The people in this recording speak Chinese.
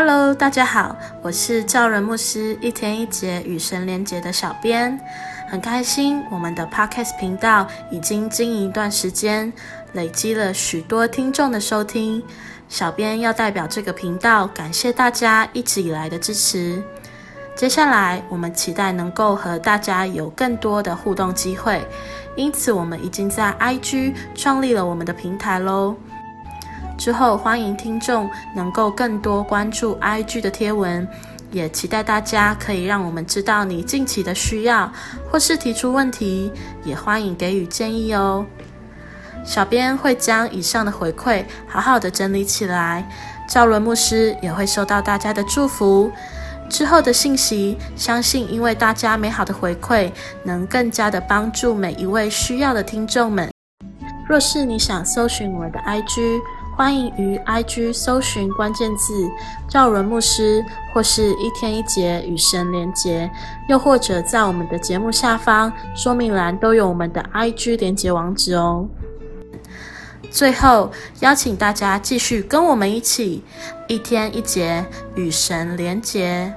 Hello，大家好，我是赵伦牧师一天一节与神连结的小编，很开心我们的 Podcast 频道已经经营一段时间，累积了许多听众的收听。小编要代表这个频道感谢大家一直以来的支持。接下来我们期待能够和大家有更多的互动机会，因此我们已经在 IG 创立了我们的平台喽。之后，欢迎听众能够更多关注 IG 的贴文，也期待大家可以让我们知道你近期的需要，或是提出问题，也欢迎给予建议哦。小编会将以上的回馈好好的整理起来，赵伦牧师也会收到大家的祝福。之后的信息，相信因为大家美好的回馈，能更加的帮助每一位需要的听众们。若是你想搜寻我的 IG，欢迎于 IG 搜寻关键字“赵伦牧师”或是一天一节与神连结，又或者在我们的节目下方说明栏都有我们的 IG 连结网址哦。最后，邀请大家继续跟我们一起一天一节与神连结。